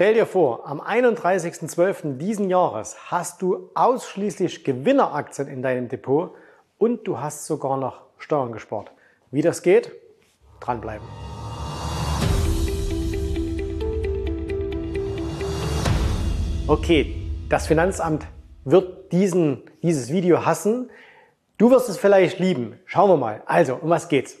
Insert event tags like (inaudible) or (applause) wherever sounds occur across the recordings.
Stell dir vor, am 31.12. diesen Jahres hast du ausschließlich Gewinneraktien in deinem Depot und du hast sogar noch Steuern gespart. Wie das geht? Dranbleiben. Okay, das Finanzamt wird diesen, dieses Video hassen. Du wirst es vielleicht lieben. Schauen wir mal. Also, um was geht's?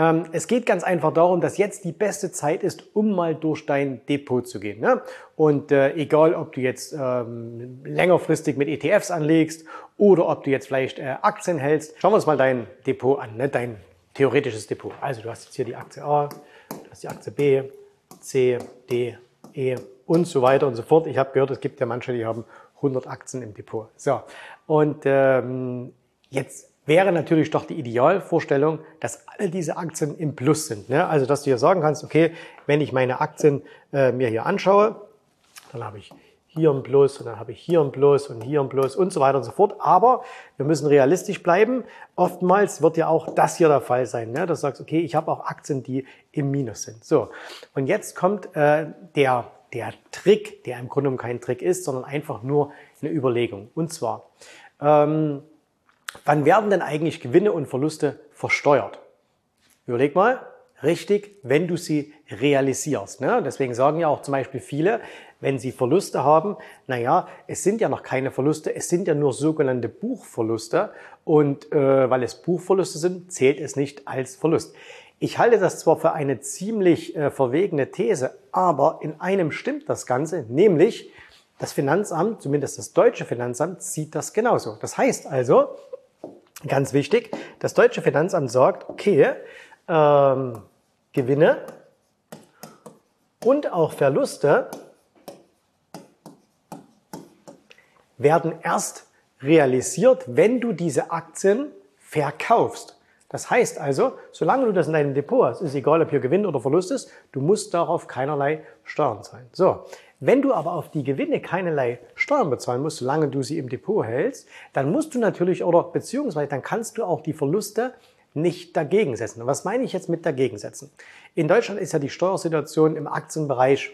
Ähm, es geht ganz einfach darum, dass jetzt die beste Zeit ist, um mal durch dein Depot zu gehen. Ne? Und äh, egal, ob du jetzt ähm, längerfristig mit ETFs anlegst oder ob du jetzt vielleicht äh, Aktien hältst, schauen wir uns mal dein Depot an, ne? dein theoretisches Depot. Also du hast jetzt hier die Aktie A, du hast die Aktie B, C, D, E und so weiter und so fort. Ich habe gehört, es gibt ja manche, die haben 100 Aktien im Depot. So, und ähm, jetzt wäre natürlich doch die Idealvorstellung, dass alle diese Aktien im Plus sind. Ne? Also, dass du hier sagen kannst, okay, wenn ich meine Aktien äh, mir hier anschaue, dann habe ich hier ein Plus und dann habe ich hier ein Plus und hier ein Plus und so weiter und so fort. Aber wir müssen realistisch bleiben. Oftmals wird ja auch das hier der Fall sein, ne? dass du sagst, okay, ich habe auch Aktien, die im Minus sind. So, und jetzt kommt äh, der, der Trick, der im Grunde genommen kein Trick ist, sondern einfach nur eine Überlegung. Und zwar, ähm, wann werden denn eigentlich Gewinne und Verluste versteuert? Überleg mal, richtig, wenn du sie realisierst. Ne? Deswegen sagen ja auch zum Beispiel viele, wenn sie Verluste haben, naja, es sind ja noch keine Verluste, es sind ja nur sogenannte Buchverluste und äh, weil es Buchverluste sind, zählt es nicht als Verlust. Ich halte das zwar für eine ziemlich äh, verwegene These, aber in einem stimmt das Ganze, nämlich das Finanzamt, zumindest das deutsche Finanzamt, sieht das genauso. Das heißt also, ganz wichtig, das deutsche Finanzamt sagt, okay, ähm, Gewinne und auch Verluste werden erst realisiert, wenn du diese Aktien verkaufst. Das heißt also, solange du das in deinem Depot hast, ist egal, ob hier Gewinn oder Verlust ist, du musst darauf keinerlei Steuern zahlen. So. Wenn du aber auf die Gewinne keinerlei Steuern bezahlen musst, solange du sie im Depot hältst, dann musst du natürlich oder beziehungsweise dann kannst du auch die Verluste nicht dagegen setzen. Was meine ich jetzt mit dagegen setzen? In Deutschland ist ja die Steuersituation im Aktienbereich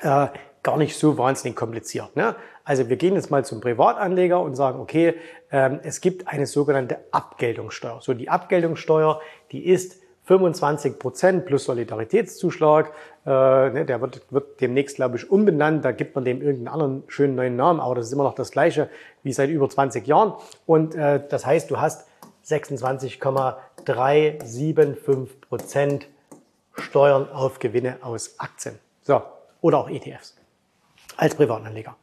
äh, gar nicht so wahnsinnig kompliziert. Ne? Also wir gehen jetzt mal zum Privatanleger und sagen, okay, ähm, es gibt eine sogenannte Abgeltungssteuer. So die Abgeltungssteuer, die ist 25 Prozent plus Solidaritätszuschlag. Äh, ne, der wird, wird demnächst, glaube ich, umbenannt. Da gibt man dem irgendeinen anderen schönen neuen Namen, aber das ist immer noch das gleiche wie seit über 20 Jahren. Und äh, das heißt, du hast 26,375 Prozent Steuern auf Gewinne aus Aktien. So, oder auch ETFs als Privatanleger.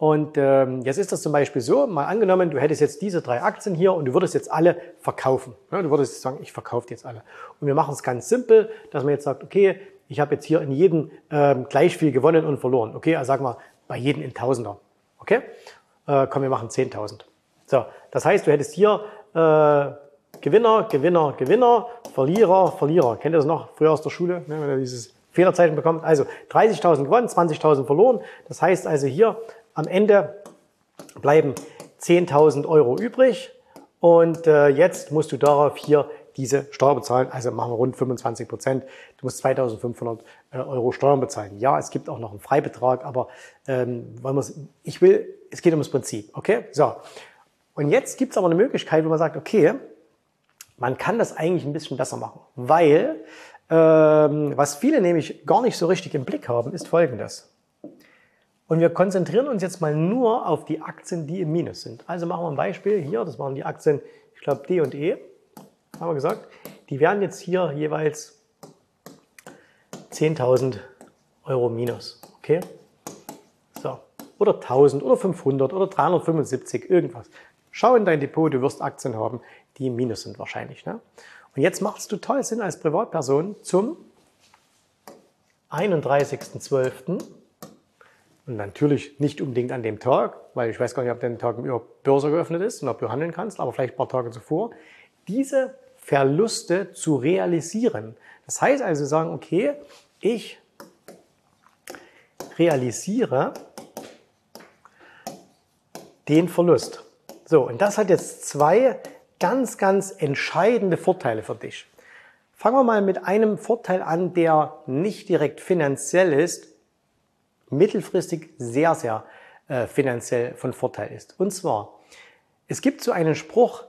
Und ähm, jetzt ist das zum Beispiel so, mal angenommen, du hättest jetzt diese drei Aktien hier und du würdest jetzt alle verkaufen. Ja, du würdest sagen, ich verkaufe jetzt alle. Und wir machen es ganz simpel, dass man jetzt sagt, okay, ich habe jetzt hier in jedem ähm, gleich viel gewonnen und verloren. Okay, also sagen wir bei jedem in Tausender. Okay, äh, komm, wir machen 10.000. So, das heißt, du hättest hier äh, Gewinner, Gewinner, Gewinner, Verlierer, Verlierer. Kennt ihr das noch früher aus der Schule, ne, wenn ihr dieses Fehlerzeichen bekommt? Also 30.000 gewonnen, 20.000 verloren. Das heißt also hier am Ende bleiben 10.000 Euro übrig und äh, jetzt musst du darauf hier diese Steuer bezahlen, also machen wir rund 25 Prozent. Du musst 2.500 äh, Euro Steuern bezahlen. Ja, es gibt auch noch einen Freibetrag, aber ähm, weil ich will, es geht um das Prinzip, okay? So, und jetzt gibt es aber eine Möglichkeit, wo man sagt, okay, man kann das eigentlich ein bisschen besser machen, weil ähm, was viele nämlich gar nicht so richtig im Blick haben, ist Folgendes. Und wir konzentrieren uns jetzt mal nur auf die Aktien, die im Minus sind. Also machen wir ein Beispiel hier, das waren die Aktien, ich glaube D und E, haben wir gesagt. Die wären jetzt hier jeweils 10.000 Euro minus. Okay? So. Oder 1000 oder 500 oder 375, irgendwas. Schau in dein Depot, du wirst Aktien haben, die im Minus sind wahrscheinlich. Ne? Und jetzt macht es total Sinn als Privatperson zum 31.12 und natürlich nicht unbedingt an dem Tag, weil ich weiß gar nicht, ob der Tag überhaupt Börse geöffnet ist und ob du handeln kannst, aber vielleicht ein paar Tage zuvor, diese Verluste zu realisieren. Das heißt also sagen, okay, ich realisiere den Verlust. So, und das hat jetzt zwei ganz, ganz entscheidende Vorteile für dich. Fangen wir mal mit einem Vorteil an, der nicht direkt finanziell ist, mittelfristig sehr, sehr äh, finanziell von Vorteil ist. Und zwar, es gibt so einen Spruch,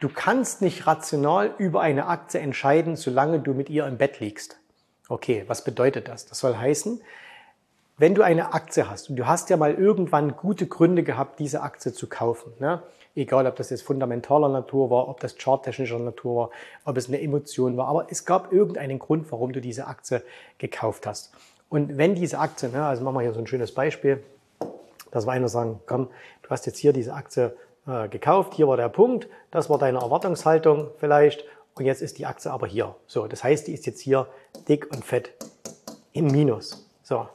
du kannst nicht rational über eine Aktie entscheiden, solange du mit ihr im Bett liegst. Okay, was bedeutet das? Das soll heißen, wenn du eine Aktie hast und du hast ja mal irgendwann gute Gründe gehabt, diese Aktie zu kaufen, ne? egal ob das jetzt fundamentaler Natur war, ob das charttechnischer Natur war, ob es eine Emotion war, aber es gab irgendeinen Grund, warum du diese Aktie gekauft hast. Und wenn diese Aktie, ne, also machen wir hier so ein schönes Beispiel, dass wir einer sagen, komm, du hast jetzt hier diese Aktie äh, gekauft, hier war der Punkt, das war deine Erwartungshaltung vielleicht und jetzt ist die Aktie aber hier. So, das heißt, die ist jetzt hier dick und fett im Minus. So,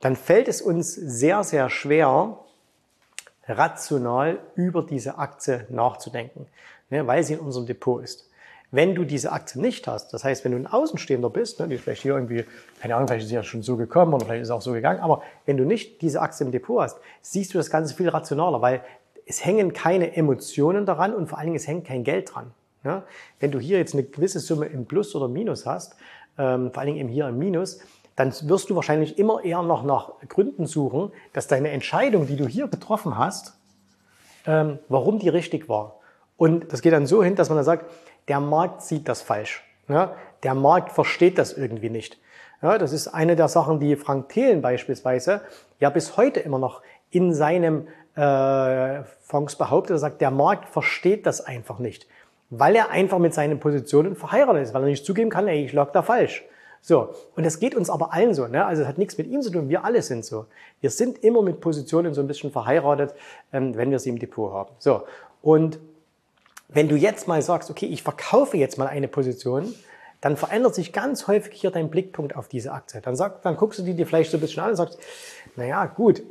dann fällt es uns sehr, sehr schwer, rational über diese Aktie nachzudenken, ne, weil sie in unserem Depot ist. Wenn du diese Aktie nicht hast, das heißt, wenn du ein Außenstehender bist, ne, die vielleicht hier irgendwie, keine Ahnung, vielleicht ist sie ja schon so gekommen oder vielleicht ist es auch so gegangen, aber wenn du nicht diese Aktie im Depot hast, siehst du das Ganze viel rationaler, weil es hängen keine Emotionen daran und vor allen Dingen es hängt kein Geld dran. Ne? Wenn du hier jetzt eine gewisse Summe im Plus oder Minus hast, ähm, vor allen Dingen eben hier im Minus, dann wirst du wahrscheinlich immer eher noch nach Gründen suchen, dass deine Entscheidung, die du hier getroffen hast, ähm, warum die richtig war. Und das geht dann so hin, dass man dann sagt, der Markt sieht das falsch. Ja? Der Markt versteht das irgendwie nicht. Ja, das ist eine der Sachen, die Frank Thelen beispielsweise ja bis heute immer noch in seinem äh, Fonds behauptet. Er sagt, der Markt versteht das einfach nicht, weil er einfach mit seinen Positionen verheiratet ist, weil er nicht zugeben kann, ey, ich lag da falsch. So, und das geht uns aber allen so. Ne? Also es hat nichts mit ihm zu tun, wir alle sind so. Wir sind immer mit Positionen so ein bisschen verheiratet, ähm, wenn wir sie im Depot haben. So, und wenn du jetzt mal sagst, okay, ich verkaufe jetzt mal eine Position, dann verändert sich ganz häufig hier dein Blickpunkt auf diese Aktie. Dann, sag, dann guckst du die dir vielleicht so ein bisschen an und sagst, naja, gut,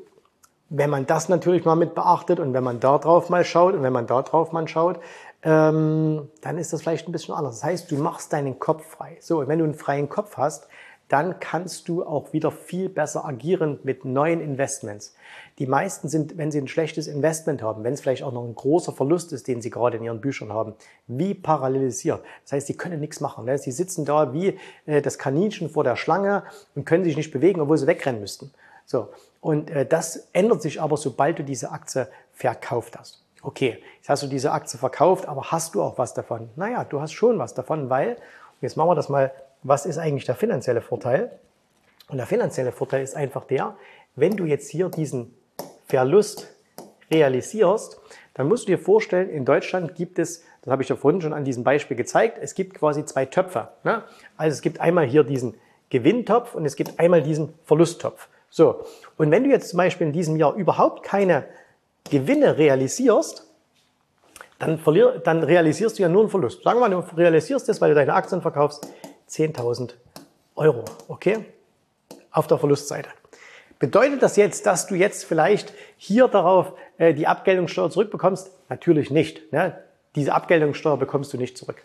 wenn man das natürlich mal mit beachtet und wenn man da drauf mal schaut und wenn man da drauf mal schaut, ähm, dann ist das vielleicht ein bisschen anders. Das heißt, du machst deinen Kopf frei. So, und wenn du einen freien Kopf hast, dann kannst du auch wieder viel besser agieren mit neuen Investments. Die meisten sind, wenn sie ein schlechtes Investment haben, wenn es vielleicht auch noch ein großer Verlust ist, den sie gerade in ihren Büchern haben, wie parallelisiert. Das heißt, sie können nichts machen. Ne? Sie sitzen da wie äh, das Kaninchen vor der Schlange und können sich nicht bewegen, obwohl sie wegrennen müssten. So. Und äh, das ändert sich aber, sobald du diese Aktie verkauft hast. Okay, jetzt hast du diese Aktie verkauft, aber hast du auch was davon? Naja, du hast schon was davon, weil, jetzt machen wir das mal, was ist eigentlich der finanzielle Vorteil? Und der finanzielle Vorteil ist einfach der, wenn du jetzt hier diesen Verlust realisierst, dann musst du dir vorstellen, in Deutschland gibt es, das habe ich ja vorhin schon an diesem Beispiel gezeigt, es gibt quasi zwei Töpfe. Ne? Also es gibt einmal hier diesen Gewinntopf und es gibt einmal diesen Verlusttopf. So, und wenn du jetzt zum Beispiel in diesem Jahr überhaupt keine Gewinne realisierst, dann, dann realisierst du ja nur einen Verlust. Sagen wir mal, du realisierst das, weil du deine Aktien verkaufst, 10.000 Euro, okay? Auf der Verlustseite. Bedeutet das jetzt, dass du jetzt vielleicht hier darauf äh, die Abgeltungssteuer zurückbekommst? Natürlich nicht. Ne? Diese Abgeltungssteuer bekommst du nicht zurück.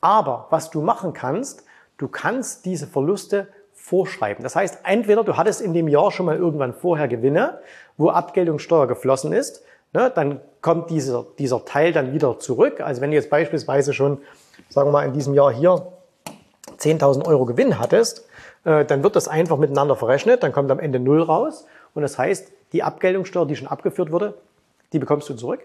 Aber was du machen kannst, du kannst diese Verluste vorschreiben. Das heißt, entweder du hattest in dem Jahr schon mal irgendwann vorher Gewinne, wo Abgeltungssteuer geflossen ist, ne, dann kommt dieser, dieser Teil dann wieder zurück. Also wenn du jetzt beispielsweise schon, sagen wir mal, in diesem Jahr hier 10.000 Euro Gewinn hattest, äh, dann wird das einfach miteinander verrechnet, dann kommt am Ende Null raus und das heißt, die Abgeltungssteuer, die schon abgeführt wurde, die bekommst du zurück.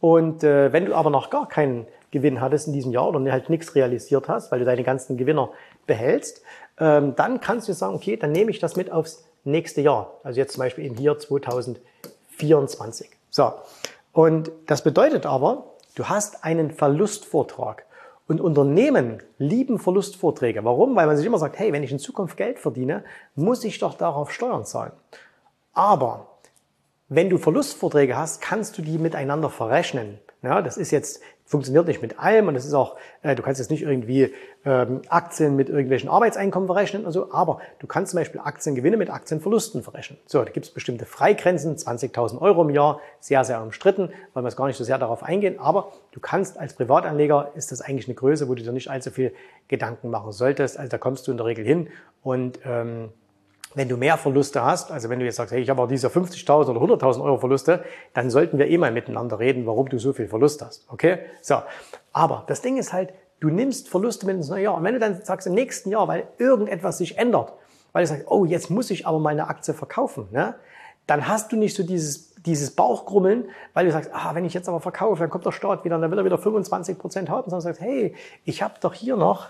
Und äh, wenn du aber noch gar keinen Gewinn hattest in diesem Jahr oder halt nichts realisiert hast, weil du deine ganzen Gewinner behältst, ähm, dann kannst du sagen, okay, dann nehme ich das mit aufs nächste Jahr. Also jetzt zum Beispiel eben hier 2024. So. Und das bedeutet aber, du hast einen Verlustvortrag. Und Unternehmen lieben Verlustvorträge. Warum? Weil man sich immer sagt, hey, wenn ich in Zukunft Geld verdiene, muss ich doch darauf Steuern zahlen. Aber wenn du Verlustvorträge hast, kannst du die miteinander verrechnen. Ja, das ist jetzt funktioniert nicht mit allem und es ist auch, äh, du kannst jetzt nicht irgendwie ähm, Aktien mit irgendwelchen Arbeitseinkommen verrechnen und so, aber du kannst zum Beispiel Aktiengewinne mit Aktienverlusten verrechnen. So, da gibt es bestimmte Freigrenzen, 20.000 Euro im Jahr, sehr, sehr umstritten, wollen wir jetzt gar nicht so sehr darauf eingehen, aber du kannst als Privatanleger, ist das eigentlich eine Größe, wo du dir nicht allzu viel Gedanken machen solltest, also da kommst du in der Regel hin und ähm, wenn du mehr Verluste hast, also wenn du jetzt sagst, hey, ich habe auch diese 50.000 oder 100.000 Euro Verluste, dann sollten wir eh mal miteinander reden, warum du so viel Verlust hast. Okay? So. Aber das Ding ist halt, du nimmst Verluste mit ins neue Jahr. Und wenn du dann sagst, im nächsten Jahr, weil irgendetwas sich ändert, weil du sagst, oh, jetzt muss ich aber meine Aktie verkaufen, ne? dann hast du nicht so dieses, dieses Bauchgrummeln, weil du sagst, ah, wenn ich jetzt aber verkaufe, dann kommt der Staat wieder, dann will er wieder 25 Prozent haben, sondern sagst, hey, ich habe doch hier noch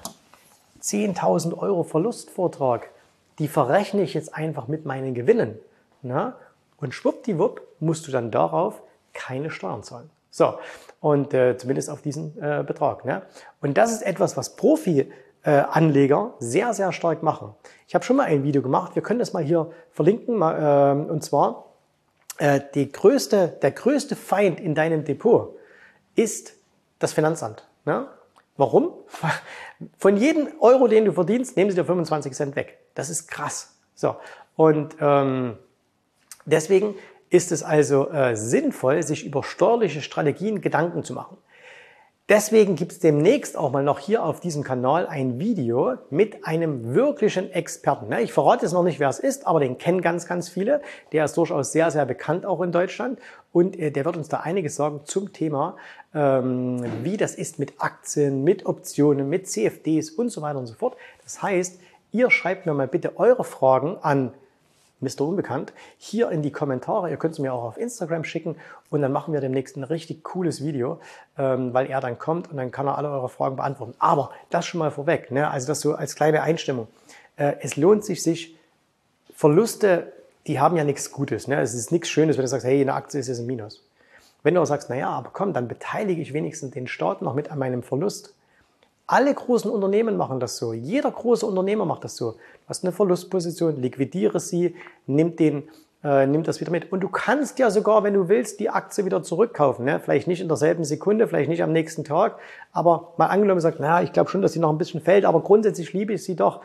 10.000 Euro Verlustvortrag, die verrechne ich jetzt einfach mit meinen Gewinnen. Ne? Und schwuppdiwupp musst du dann darauf keine Steuern zahlen. So, und äh, zumindest auf diesen äh, Betrag. Ne? Und das ist etwas, was Profi-Anleger äh, sehr, sehr stark machen. Ich habe schon mal ein Video gemacht, wir können das mal hier verlinken, mal, äh, und zwar äh, die größte, der größte Feind in deinem Depot ist das Finanzamt. Ne? Warum? (laughs) Von jedem Euro, den du verdienst, nehmen sie dir 25 Cent weg. Das ist krass. So, und ähm, deswegen ist es also äh, sinnvoll, sich über steuerliche Strategien Gedanken zu machen. Deswegen gibt es demnächst auch mal noch hier auf diesem Kanal ein Video mit einem wirklichen Experten. Ich verrate jetzt noch nicht, wer es ist, aber den kennen ganz, ganz viele. Der ist durchaus sehr, sehr bekannt auch in Deutschland und äh, der wird uns da einiges sagen zum Thema, ähm, wie das ist mit Aktien, mit Optionen, mit CFDs und so weiter und so fort. Das heißt, ihr schreibt mir mal bitte eure Fragen an Mr. Unbekannt, hier in die Kommentare. Ihr könnt es mir auch auf Instagram schicken und dann machen wir demnächst ein richtig cooles Video, ähm, weil er dann kommt und dann kann er alle eure Fragen beantworten. Aber das schon mal vorweg, ne? also das so als kleine Einstimmung. Äh, es lohnt sich, sich Verluste, die haben ja nichts Gutes. Ne? Es ist nichts Schönes, wenn du sagst, hey, eine Aktie ist jetzt ein Minus. Wenn du aber sagst, naja, aber komm, dann beteilige ich wenigstens den Staat noch mit an meinem Verlust alle großen Unternehmen machen das so. Jeder große Unternehmer macht das so. Du hast eine Verlustposition, liquidiere sie, nimm, den, äh, nimm das wieder mit. Und du kannst ja sogar, wenn du willst, die Aktie wieder zurückkaufen. Ne? Vielleicht nicht in derselben Sekunde, vielleicht nicht am nächsten Tag. Aber mal angenommen sagt, naja, ich glaube schon, dass sie noch ein bisschen fällt, aber grundsätzlich liebe ich sie doch.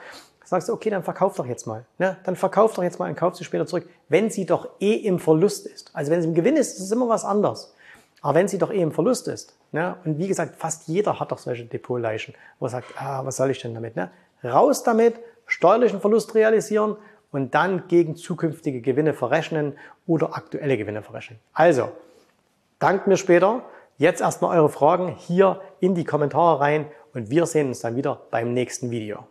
Sagst du, okay, dann verkauf doch jetzt mal. Ne? Dann verkauf doch jetzt mal und kauf sie später zurück, wenn sie doch eh im Verlust ist. Also wenn sie im Gewinn ist, ist es immer was anderes. Aber wenn sie doch eh im Verlust ist, ne, und wie gesagt, fast jeder hat doch solche Depotleichen, wo er sagt, ah, was soll ich denn damit? Ne? Raus damit, steuerlichen Verlust realisieren und dann gegen zukünftige Gewinne verrechnen oder aktuelle Gewinne verrechnen. Also, dankt mir später. Jetzt erstmal eure Fragen hier in die Kommentare rein und wir sehen uns dann wieder beim nächsten Video.